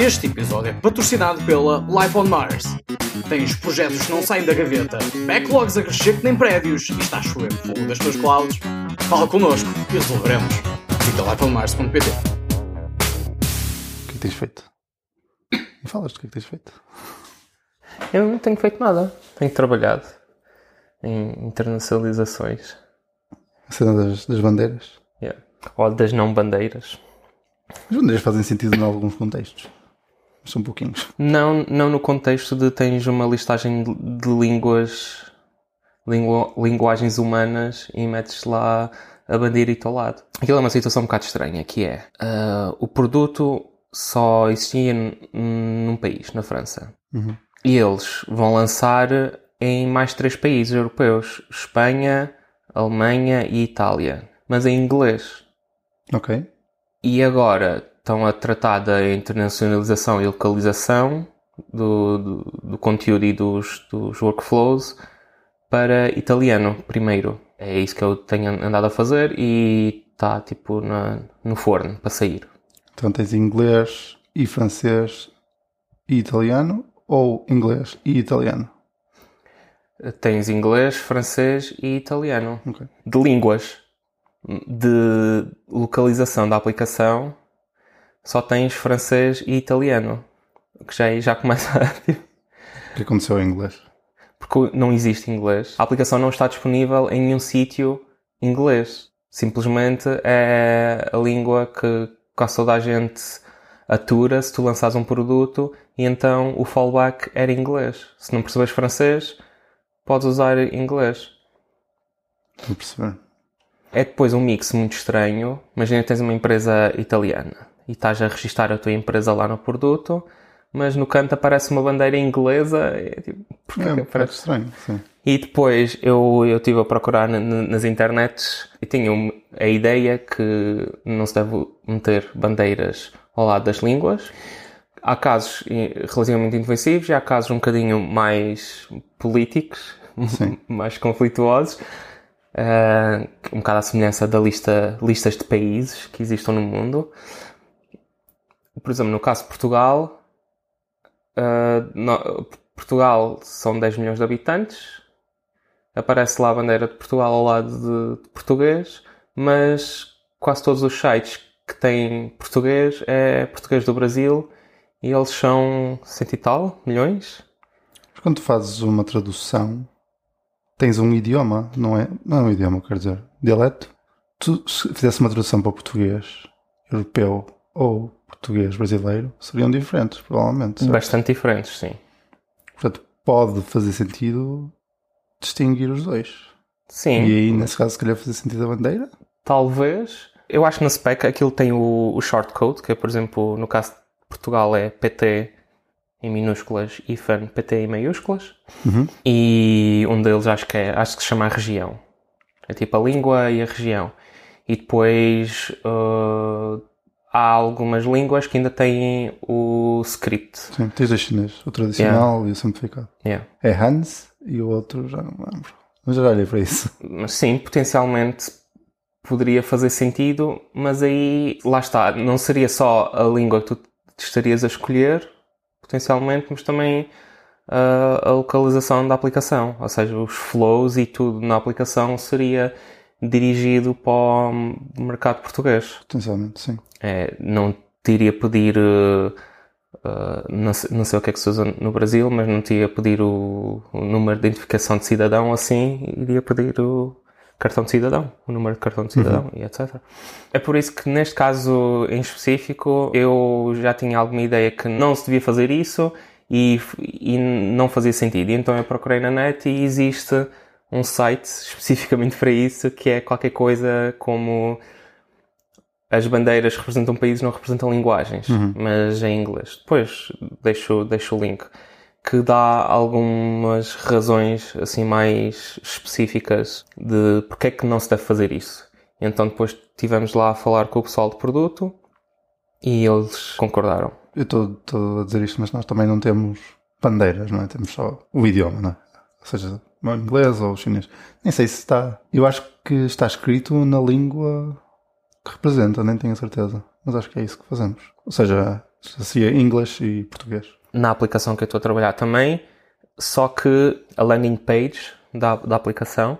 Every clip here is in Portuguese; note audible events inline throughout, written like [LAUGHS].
Este episódio é patrocinado pela Life on Mars. Tens projetos que não saem da gaveta, backlogs a crescer que nem prédios e está a chover fogo das tuas clouds? Fala connosco e resolveremos. Visita lifeonmars.pt O que é que tens feito? Me falas do que é que tens feito? Eu não tenho feito nada. Tenho trabalhado em internacionalizações. A cena das, das bandeiras. Yeah. Ou das não bandeiras. As bandeiras fazem sentido em alguns contextos. São pouquinhos. Não, não no contexto de tens uma listagem de, línguas, lingu- linguagens humanas e metes lá a bandeira ao lado. Aquilo é uma situação um bocado estranha, que é ah, o produto só existia num país, na França. Uhum. E eles vão lançar em mais três países europeus: Espanha, Alemanha e Itália. Mas em inglês. Ok. E agora estão a tratar da internacionalização e localização do, do, do conteúdo e dos, dos workflows para italiano primeiro. É isso que eu tenho andado a fazer e está tipo na, no forno para sair. Então tens inglês e francês e italiano ou inglês e italiano? Tens inglês, francês e italiano. Ok. De línguas. De localização da aplicação só tens francês e italiano. Que já, já começa a. [LAUGHS] O que aconteceu em inglês? Porque não existe inglês. A aplicação não está disponível em nenhum sítio inglês. Simplesmente é a língua que quase toda a gente atura se tu lançares um produto e então o fallback era inglês. Se não percebes francês, podes usar inglês. Estou a perceber. É depois um mix muito estranho. Imagina que tens uma empresa italiana e estás a registrar a tua empresa lá no produto, mas no canto aparece uma bandeira inglesa. É tipo, porquê É que estranho, sim. E depois eu eu estive a procurar na- na- nas internets e tinha a ideia que não se deve meter bandeiras ao lado das línguas. Há casos relativamente indefensivos e há casos um bocadinho mais políticos, [LAUGHS] mais conflituosos. eh, um bocado à semelhança da lista, listas de países que existam no mundo. Por exemplo, no caso de Portugal, eh, no- Portugal são 10 milhões de habitantes, aparece lá a bandeira de Portugal ao lado de, de português, mas quase todos os sites que têm português é português do Brasil e eles são cento e tal milhões. Mas quando fazes uma tradução, tens um idioma, não é? Não é um idioma, quer dizer, dialeto. Tu, se fizesse uma tradução para português europeu ou português brasileiro, seriam diferentes, provavelmente. certo? Bastante diferentes, sim. Portanto, pode fazer sentido distinguir os dois. Sim, E aí, nesse caso, se calhar fazer sentido a bandeira. talvez. Eu acho que na spec aquilo tem o, o shortcode, que é, por exemplo, no caso de Portugal é PT em minúsculas e FAN PT em maiúsculas. Uhum. E um deles acho que é, acho que se chama a região. É tipo a língua e a região. E depois uh, há algumas línguas que ainda têm o script. Sim, tens dois chineses, o tradicional e o simplificado. Yeah. É Hans e o outro já não me lembro. Mas já olhei para isso. Mas sim, potencialmente poderia fazer sentido, mas aí lá está, não seria só a língua que tu estarias a escolher, potencialmente, mas também uh, a localização da aplicação, ou seja, os flows e tudo na aplicação seria dirigido para o mercado português. Potencialmente, sim. É, não te iria pedir, uh, uh, não, sei, não sei o que é que se usa no Brasil, mas não te ia pedir o, o número de identificação de cidadão assim, iria pedir o cartão de cidadão, o número de cartão de cidadão e etc. É por isso que neste caso em específico eu já tinha alguma ideia que não se devia fazer isso e, e não fazia sentido. E então eu procurei na net e existe um site especificamente para isso que é qualquer coisa como as bandeiras representam países, não representam linguagens, mas em inglês. Depois deixo, deixo o link que dá algumas razões assim mais específicas de porque é que não se deve fazer isso. Então depois estivemos lá a falar com o pessoal de produto e eles concordaram. Eu estou a dizer isto, mas nós também não temos bandeiras, não é? Temos só o idioma, não é? Ou seja, o inglês ou chinês. Nem sei se está. Eu acho que está escrito na língua que representa, nem tenho a certeza. Mas acho que é isso que fazemos. Ou seja, associa inglês e português. Na aplicação que eu estou a trabalhar também, só que a landing page da, da aplicação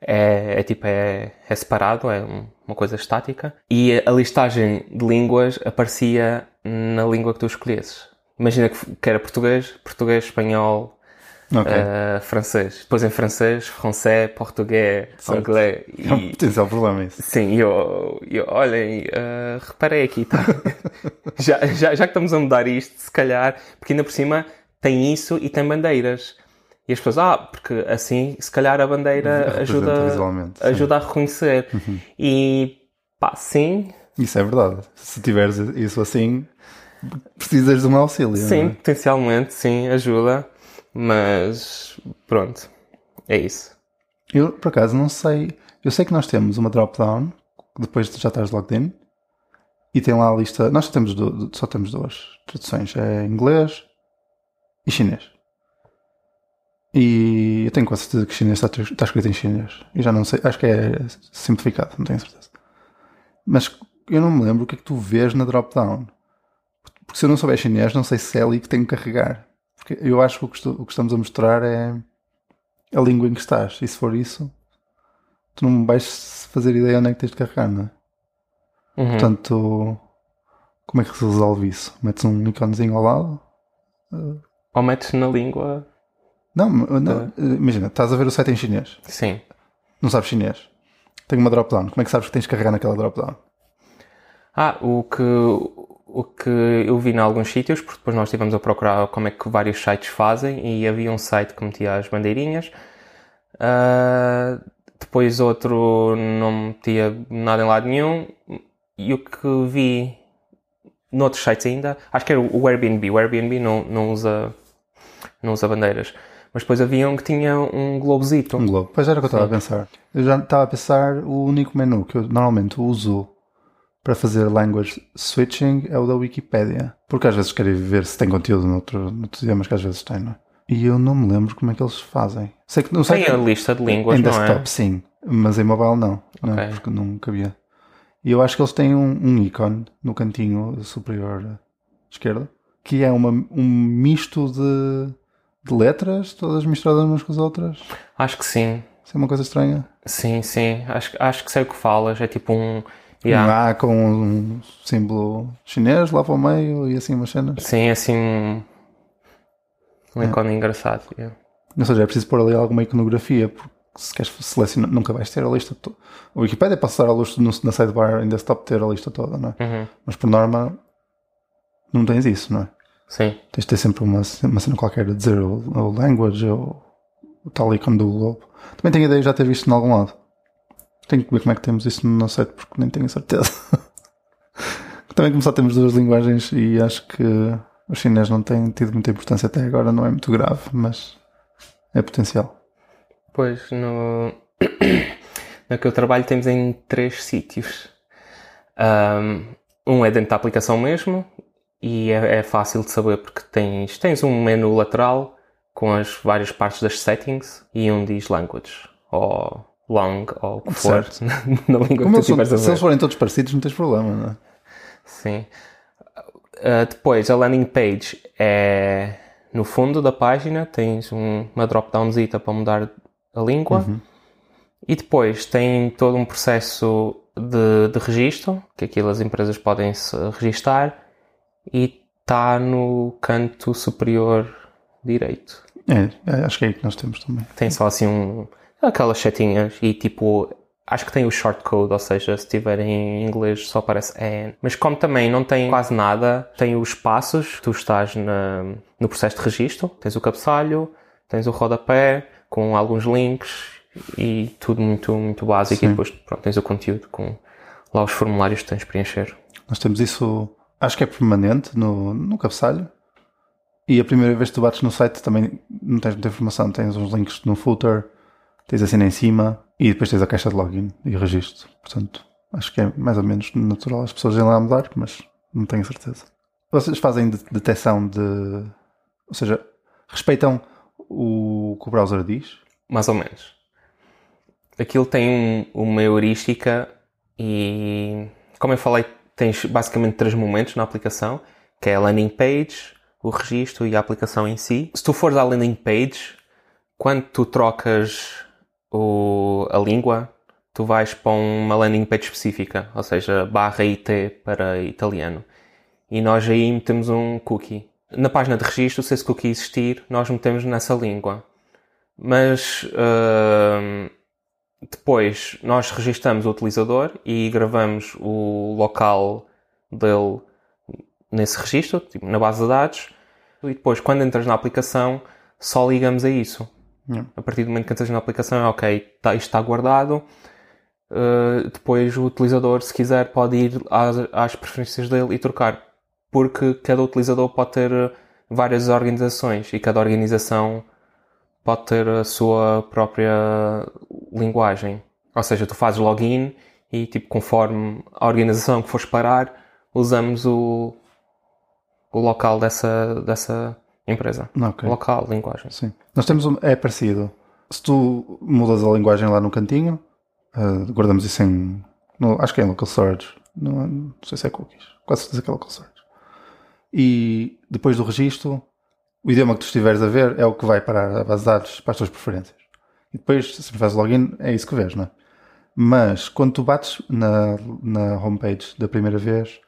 é, é tipo, é, é separado, é um- uma coisa estática. E a listagem de línguas aparecia na língua que tu escolhesses. Imagina que era português, português, espanhol, Ok. eh, francês. Depois em francês, francês, português, Certo. inglês. [LAUGHS] É um E, potencial problema isso. sim, e eu, eu olhem, eh, reparei aqui, tá? [LAUGHS] já, já, já que estamos a mudar isto, se calhar, porque ainda por cima tem isso e tem bandeiras. E as pessoas, ah, porque assim, se calhar a bandeira [LAUGHS] ajuda, sim. ajuda a reconhecer. E pá, sim, Isso é verdade. Se tiveres isso assim, precisas de um auxílio. sim, não é? potencialmente, sim, ajuda. Mas pronto, é isso. Eu, por acaso, não sei. Eu sei que nós temos uma drop-down, depois de já estás logged in, e tem lá a lista. Nós só temos, du- só temos duas traduções: é inglês e chinês. E eu tenho quase certeza que chinês está, está escrito em chinês. E já não sei, acho que é simplificado, não tenho certeza. Mas eu não me lembro o que é que tu vês na drop-down. Porque se eu não souber chinês, não sei se é ali que tenho que carregar. Porque eu acho que o que, estou- o que estamos a mostrar é a língua em que estás. E se for isso, tu não vais fazer ideia onde é que tens de carregar, não é? Uhum. Portanto, como é que se resolve isso? Metes um iconezinho ao lado? Ou metes na língua, Não, não, imagina, estás a ver o site em chinês, sim. não sabes chinês. Tem uma drop-down. Como é que sabes que tens de carregar naquela drop-down? Ah, o que, o que eu vi em alguns sítios, porque depois nós estivemos a procurar como é que vários sites fazem e havia um site que metia as bandeirinhas. Ah, depois outro não metia nada em lado nenhum. E o que vi noutros sites ainda, acho que era o Airbnb. O Airbnb não, não, usa, não usa bandeiras. Mas depois havia um que tinha um globozito. Um globo. Pois era o que eu estava a pensar. Eu já estava a pensar o único menu que eu normalmente uso para fazer language switching é o da Wikipedia. Porque às vezes quero ver se tem conteúdo noutro, noutros idiomas que às vezes tem, não é? E eu não me lembro como é que eles fazem. Sei que não sei Tem a lista de línguas, em não desktop, é? sim, mas em mobile não, não é? Ok. porque não cabia. E eu acho que eles têm um, um ícone no cantinho superior esquerdo que é uma, um misto de, de letras, todas misturadas umas com as outras. Acho que sim. Isso é uma coisa estranha. Sim, sim. Acho, acho que sei o que falas. É tipo um. Yeah. Um A com um símbolo chinês lá para o meio e assim umas cenas. Sim, assim. Um, um É. ícone engraçado. yeah. Ou seja, é preciso pôr ali alguma iconografia, porque se queres selecionar, nunca vais ter a lista toda. O Wikipedia pode estar à luz no, na sidebar em desktop ter a lista toda, não é? Uhum. Mas por norma, não tens isso, não é? Sim. Tens de ter sempre uma, uma cena qualquer a dizer o, o language ou o tal ícone do globo. Também tenho a ideia de já ter visto em algum lado. Tenho que ver como é que temos isso no nosso site, porque nem tenho certeza. [LAUGHS] Também só temos duas linguagens e acho que o chinês não tem tido muita importância até agora, não é muito grave, mas é potencial. Pois, no. [COUGHS] no que eu trabalho temos em três sítios. Um é dentro da aplicação mesmo e é, é fácil de saber porque tens, tens um menu lateral com as várias partes das settings e um diz language ou long ou o que for [LAUGHS] na língua Como que tu estiveres a se ver. eles forem todos parecidos, não tens problema, não é? Sim. Uh, depois, a landing page é no fundo da página, tens um- uma drop-downzita para mudar a língua. E depois tem todo um processo de, de registro, que aquilo as empresas podem se registar, e está no canto superior direito. É, é, acho que é aí que nós temos também. Tem só assim um, aquelas setinhas e tipo, acho que tem o shortcode, ou seja, se tiver em inglês só aparece N. Mas como também não tem quase nada, tem os passos, tu estás na, no processo de registro, tens o cabeçalho, tens o rodapé com alguns links e tudo muito, muito básico Sim. e depois pronto, tens o conteúdo com lá os formulários que tens de preencher. Nós temos isso, acho que é permanente no, no cabeçalho. E a primeira vez que tu bates no site também não tens muita informação. Tens uns links no footer, tens a cena em cima e depois tens a caixa de login e registro. Portanto, acho que é mais ou menos natural as pessoas irem lá mudar, mas não tenho certeza. Vocês fazem de- detecção de. Ou seja, respeitam o que o browser diz? Mais ou menos. Aquilo tem um- uma heurística e, como eu falei, tens basicamente três momentos na aplicação que é a landing page, o registro e a aplicação em si. Se tu fores à landing page, quando tu trocas o, a língua, tu vais para uma landing page específica, ou seja, barra IT para italiano. E nós aí metemos um cookie. Na página de registro, se esse cookie existir, nós metemos nessa língua. Mas uh, depois nós registramos o utilizador e gravamos o local dele nesse registro, tipo, na base de dados, e depois quando entras na aplicação só ligamos a isso. Yeah. A partir do momento que entras na aplicação é ok, tá, isto está guardado. Uh, depois o utilizador, se quiser, pode ir às, às preferências dele e trocar. Porque cada utilizador pode ter várias organizações e cada organização pode ter a sua própria linguagem. Ou seja, tu fazes login e, tipo, conforme a organização que fores parar, usamos o, o local dessa, dessa empresa. Ok. Local, linguagem. Sim. Nós temos um, é parecido. Se tu mudas a linguagem lá no cantinho, uh, guardamos isso em. No, acho que é em local storage. Não, não sei se é cookies. Quase certeza que é local storage. E depois do registro, o idioma que tu estiveres a ver é o que vai para a base de dados, para as tuas preferências. E depois, se fazes login, é isso que vês, não é? Mas quando tu bates na, na homepage da primeira vez,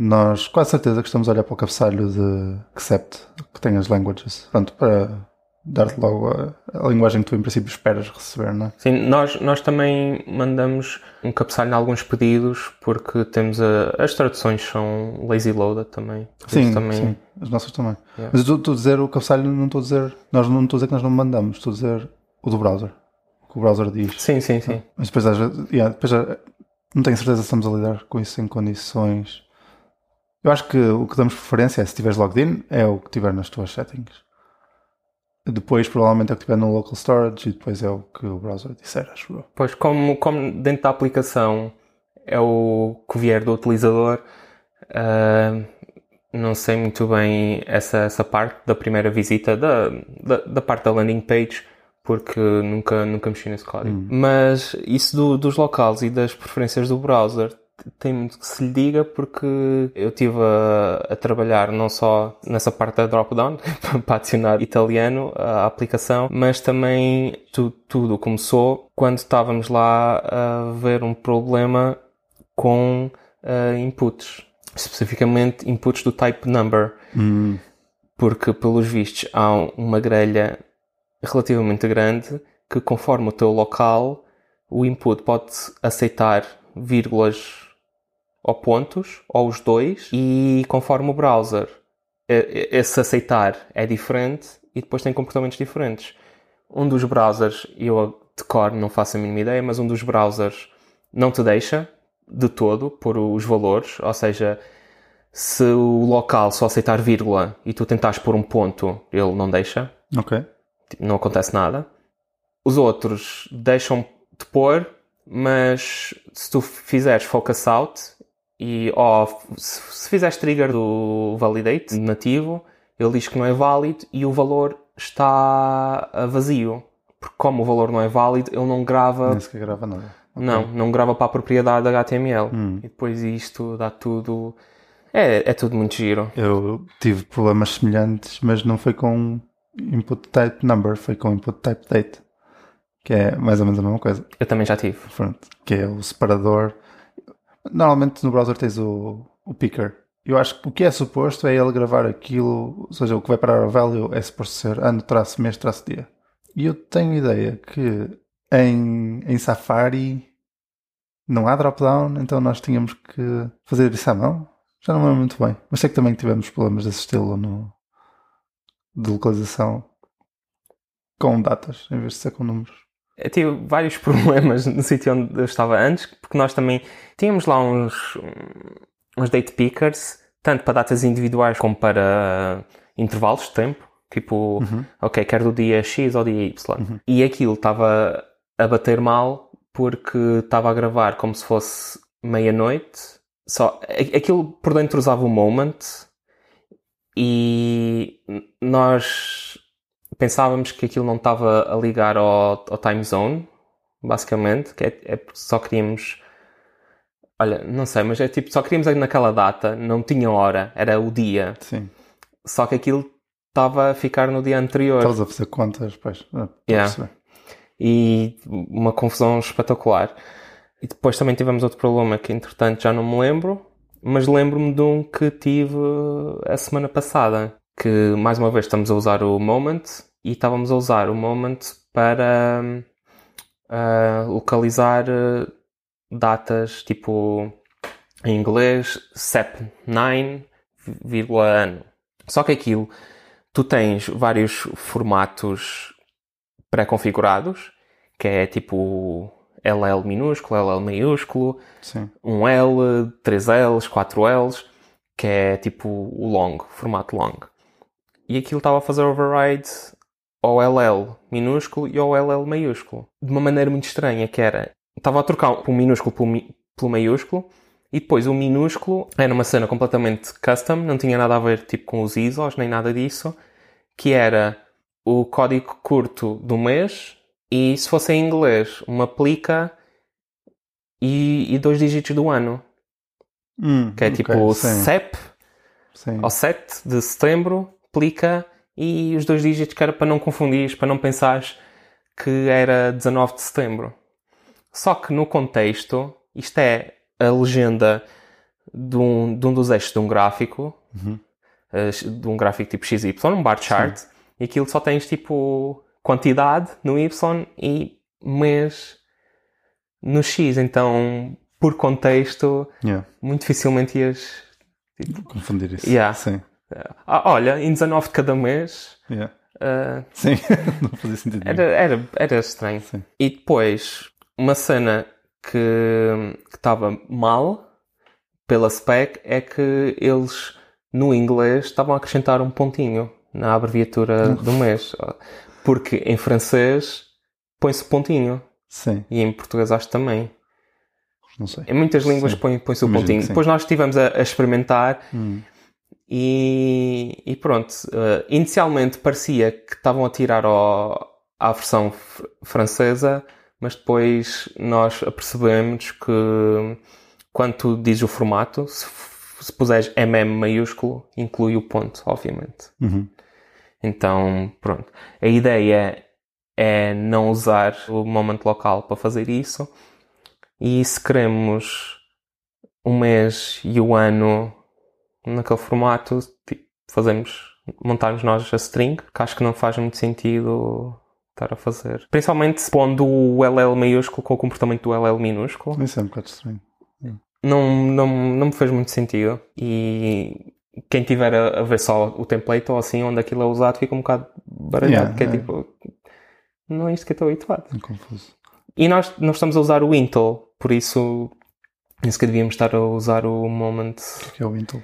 nós quase certeza que estamos a olhar para o cabeçalho de accept, que tem as languages. Pronto, para dar-te logo a, a, linguagem que tu em princípio esperas receber, não é? Sim, nós, nós também mandamos um cabeçalho em alguns pedidos porque temos a, as traduções são lazy loaded também. Sim, também... sim, as nossas também. Yeah. Mas eu estou a dizer o cabeçalho, não estou a dizer, nós não estou a dizer que nós não mandamos, estou a dizer o do browser. O que o browser diz. Sim, sim, sim. Mas depois, yeah, depois não tenho certeza se estamos a lidar com isso em condições. Eu acho que o que damos preferência é se tiveres logged in, é o que tiver nas tuas settings. Depois, provavelmente, é o que tiver no local storage e depois é o que o browser disser, acho eu. Pois, como, como dentro da aplicação é o que vier do utilizador, uh, não sei muito bem essa, essa parte da primeira visita, da, da, da parte da landing page, porque nunca, nunca mexi nesse código. Hum. Mas isso do, dos locais e das preferências do browser tem muito que se lhe diga porque eu estive a, a, trabalhar não só nessa parte da drop-down [LAUGHS] para adicionar italiano à aplicação, mas também tu, tudo começou quando estávamos lá a ver um problema com uh, inputs, especificamente inputs do type number, hum. porque pelos vistos há uma grelha relativamente grande que conforme o teu local o input pode aceitar vírgulas ou pontos, ou os dois, e conforme o browser, esse aceitar é diferente e depois tem comportamentos diferentes. Um dos browsers, eu de cor não faço a mínima ideia, mas um dos browsers não te deixa de todo pôr os valores, ou seja, se o local só aceitar vírgula e tu tentares pôr um ponto, ele não deixa. Ok. Tipo, não acontece nada. Os outros deixam-te pôr, mas se tu fizeres focus out, e oh, se, fizeres trigger do validate nativo, ele diz que não é válido e o valor está vazio. Porque como o valor não é válido, ele não grava. Nem sequer grava nada. Okay. Não, não grava para a propriedade HTML. Hum. E depois isto dá tudo. É, é tudo muito giro. Eu tive problemas semelhantes, mas não foi com input type number, foi com input type date. Que é mais ou menos a mesma coisa. Eu também já tive. Pronto. Que é o separador Normalmente no browser tens o, o picker. Eu acho que o que é suposto é ele gravar aquilo, ou seja, o que vai parar o value é suposto ser ano, traço, mês, traço, dia. E eu tenho ideia que em, em Safari não há drop-down, então nós tínhamos que fazer isso à mão. Já não lembro muito bem. Mas sei que também tivemos problemas desse estilo no, de localização com datas em vez de ser com números tive vários [LAUGHS] problemas no sítio onde eu estava antes, porque nós também tínhamos lá uns, uns date pickers, tanto para datas individuais como para intervalos de tempo. Tipo, uhum. ok, quero do dia X ou dia Y. Uhum. E aquilo estava a bater mal porque estava a gravar como se fosse meia-noite. Só, aquilo por dentro usava o moment e nós pensávamos que aquilo não estava a ligar ao, ao time zone, basicamente, que é, é só queríamos Olha, não sei, mas é tipo, só queríamos ir naquela data, não tinha hora, era o dia. Sim. Só que aquilo estava a ficar no dia anterior. Estavas a fazer contas, pois. a Yeah. E uma confusão espetacular. E depois também tivemos outro problema que, entretanto, já não me lembro, mas lembro-me de um que tive a semana passada. Que, mais uma vez, estamos a usar o Moment e estávamos a usar o Moment para ah, localizar eh, datas tipo em inglês SEP9, vírgula ano. Só que aquilo, tu tens vários formatos pré-configurados, que é tipo LL minúsculo, LL maiúsculo, Sim. um L, três Ls, quatro Ls, que é tipo o long, formato long. E aquilo estava a fazer override ao LL minúsculo e ao LL maiúsculo. De uma maneira muito estranha, que era... Estava a trocar o minúsculo pelo, mi- pelo maiúsculo e depois o minúsculo era uma cena completamente custom, não tinha nada a ver tipo com os ISOs nem nada disso, que era o código curto do mês e se fosse em inglês, uma plica e, e dois dígitos do ano. Hum, Que é ok, tipo sim, SEP sim. ao 7 de setembro, plica e os dois dígitos que era para não confundir, para não pensares que era 19 de setembro. Só que no contexto, isto é a legenda de um, de um dos eixos de um gráfico, eh, de um gráfico tipo XY, um bar chart, e aquilo só tens tipo quantidade no Y e mês no X. Então, por contexto, Yeah. muito dificilmente ias Confundir isso. Yeah. Sim. Ah, olha, em 19 de cada mês, Yeah. ah, Sim. [LAUGHS] não fazia sentido. era, era, era estranho. Sim. E depois, uma cena que estava mal pela spec é que eles, no inglês, estavam a acrescentar um pontinho na abreviatura do mês. Porque em francês põe-se pontinho. Sim. E em português acho também. Não sei. Em muitas línguas Sim. põe- põe-se o pontinho. Depois nós estivemos a, a experimentar Hum. E, e pronto. eh, inicialmente parecia que estavam a tirar ao- à versão fr- francesa, mas depois nós apercebemos que quando tu dizes o formato, se, se puseres MM maiúsculo, inclui o ponto, obviamente. Uhum. Então, pronto. A ideia é não usar o momento local para fazer isso. E se queremos o mês e o ano naquele formato, tipo, fazemos, montamos nós a string, que acho que não faz muito sentido estar a fazer. Principalmente pondo o LL maiúsculo com o comportamento do LL minúsculo Isso é um bocado estranho. não, não, não me fez muito sentido. E quem tiver a, a ver só o template ou assim, onde aquilo é usado, fica um bocado baralhado. Yeah, que é é. tipo, não é isto que eu estou habituado. É confuso. E nós, nós estamos a usar o Intel, por isso, isso que devíamos estar a usar o Moment. O que é o Intel?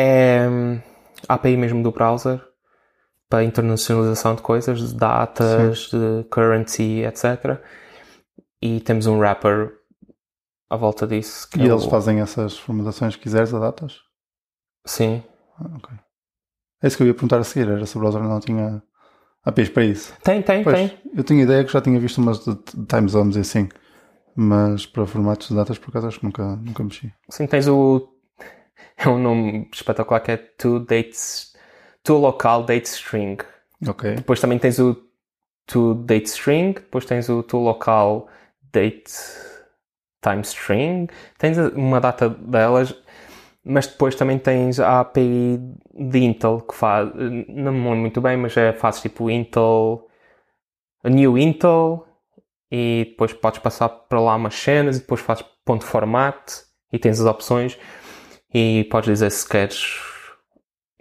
É a API mesmo do browser para internacionalização de coisas, de datas, de currency, etc. E temos um wrapper à volta disso. E é eles o- fazem essas formatações que quiseres a datas? Sim. Ah, ok. É isso que eu ia perguntar a seguir, era se o browser não tinha APIs para isso. Tem, tem, Pois, tem. eu tinha ideia que já tinha visto umas de de time zones e assim, mas para formatos de datas por acaso acho que nunca, nunca mexi. Sim, tens o. [LAUGHS] É um nome espetacular que é to dates. To local date string. Ok. Depois também tens o to date string. Depois tens o to local date time string. Tens uma data delas. Mas depois também tens a API de Intel que faz. Não me lembro muito bem, mas é, faz tipo Intel. A new Intel. E depois podes passar para lá umas cenas. E depois fazes ponto format. E tens as opções. E podes dizer se queres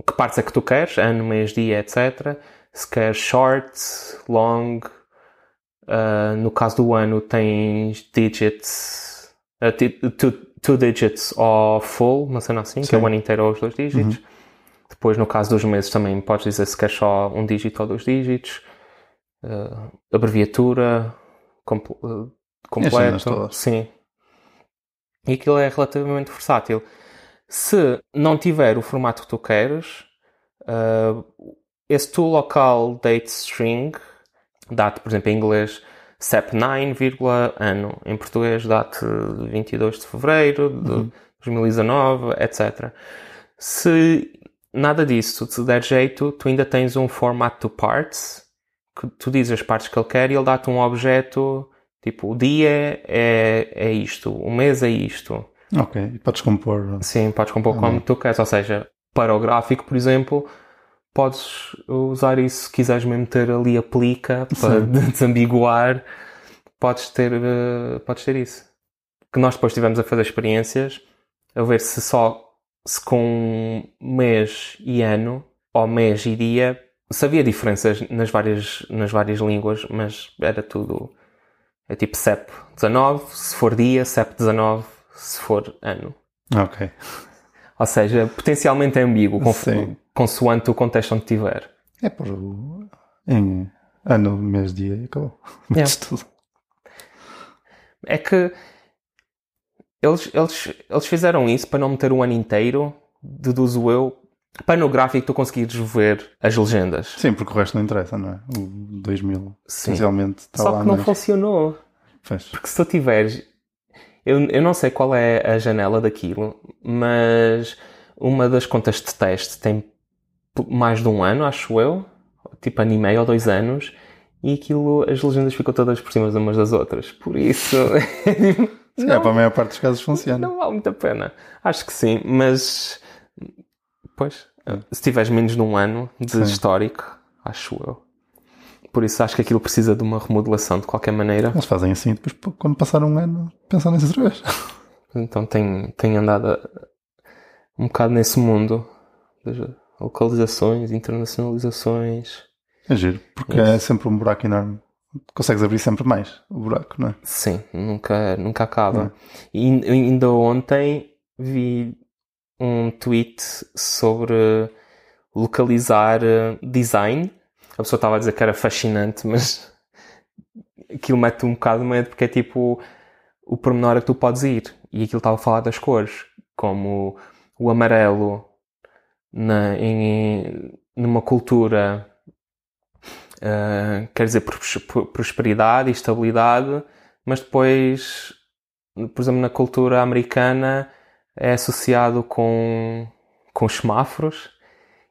que partes é que tu queres, ano, mês, dia, etc. Se queres short, long, uh, no caso do ano tens digits, uh, two, two digits ou full, uma cena assim, que é Sim. o ano inteiro ou os dois dígitos. Depois no caso dos meses também podes dizer se queres só um dígito ou dois dígitos, uh, abreviatura, compl- uh, cenas completo, todas. sim. E aquilo é relativamente versátil. Se não tiver o formato que tu queres, uh, esse to local date string, date, por exemplo, em inglês, CEP9, vírgula, ano. Em português dá-te 22 de fevereiro de 2019, etc. Se nada disso te der jeito, tu ainda tens um format to parts, que tu dizes as partes que ele quer e ele dá-te um objeto, tipo, o dia é, é isto, o mês é isto. Ok, e podes compor. Sim, podes compor como tu queres, ou seja, para o gráfico, por exemplo, podes usar isso se quiseres mesmo ter ali aplica para [LAUGHS] desambiguar, podes ter, eh, podes ter isso. Que nós depois estivemos a fazer experiências a ver se só se com mês e ano ou mês e dia se havia diferenças nas várias, nas várias línguas, mas era tudo é tipo CEP 19, se for dia, CEP 19, se for ano. Ok. Ou seja, potencialmente é ambíguo, consoante o contexto onde estiver. É por em ano, mês, dia e acabou. [LAUGHS] É. Metes tudo. É que eles, eles, eles fizeram isso para não meter o ano inteiro, deduzo eu, para no gráfico tu conseguires ver as legendas. Sim, porque o resto não interessa, não é? O 2000, Sim. essencialmente, está Só lá. que não mas- funcionou. Pois. Porque se tu tiveres. Eu, eu não sei qual é a janela daquilo, mas uma das contas de teste tem mais de um ano, acho eu, tipo ano e meio ou dois anos, e aquilo, as legendas ficam todas por cima umas das outras. Por isso. [LAUGHS] Se calhar para a maior parte dos casos funciona. Não vale muito a pena. Acho que sim, mas. Pois. Se tiveres menos de um ano de Sim. histórico, acho eu. Por isso acho que aquilo precisa de uma remodelação de qualquer maneira. Eles fazem assim, depois quando passar um ano, pensam nisso outra vez. Então tenho, tenho andado a- um bocado nesse mundo das localizações, internacionalizações. É giro, porque é sempre um buraco enorme. Consegues abrir sempre mais o buraco, não é? Sim, nunca, nunca acaba. Hum. E ainda ontem vi um tweet sobre localizar eh, design. A pessoa estava a dizer que era fascinante, mas aquilo mete um bocado de medo porque é tipo o pormenor a que tu podes ir. E aquilo estava a falar das cores, como o amarelo na, em, numa cultura Uh, quer dizer pros- pro- prosperidade e estabilidade, mas depois, por exemplo, na cultura americana é associado com, com os semáforos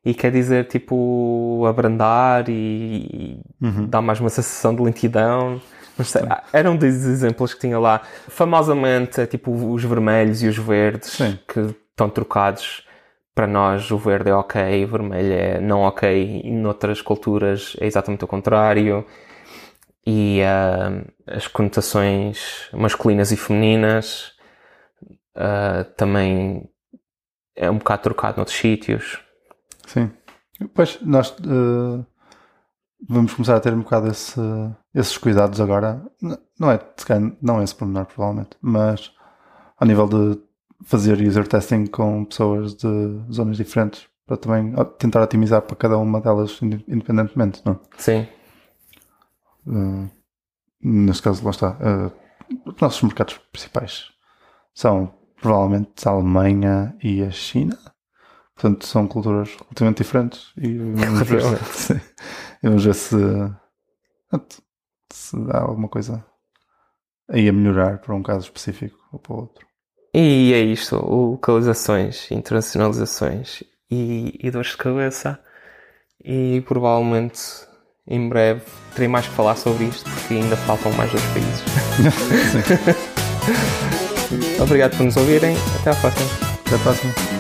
e quer dizer tipo abrandar e, e dar mais uma sensação de lentidão. Sei, ah, era um dos exemplos que tinha lá. Famosamente é tipo os vermelhos e os verdes Sim. que estão trocados. Para nós o verde é ok, o vermelho é não ok, e noutras culturas é exatamente o contrário. E ah, as conotações masculinas e femininas ah, também é um bocado trocado noutros sítios. Sim. Pois, nós eh, vamos começar a ter um bocado esse, esses cuidados agora. Não é, não é esse pormenor, provavelmente, mas ao nível de fazer user testing com pessoas de zonas diferentes para também tentar otimizar para cada uma delas inde- independentemente, não? Sim, Uh, neste caso, lá está. uh, os nossos mercados principais são provavelmente a Alemanha e a China. Portanto, são culturas relativamente diferentes. E [LAUGHS] vamos ver, se, vamos ver se, se há alguma coisa aí a melhorar para um caso específico ou para o outro. E é isto, localizações, internacionalizações e, e dores de cabeça. E provavelmente em breve terei mais que falar sobre isto porque ainda faltam mais dois países. [LAUGHS] [LAUGHS] Obrigado por nos ouvirem. Até à próxima. Até a próxima.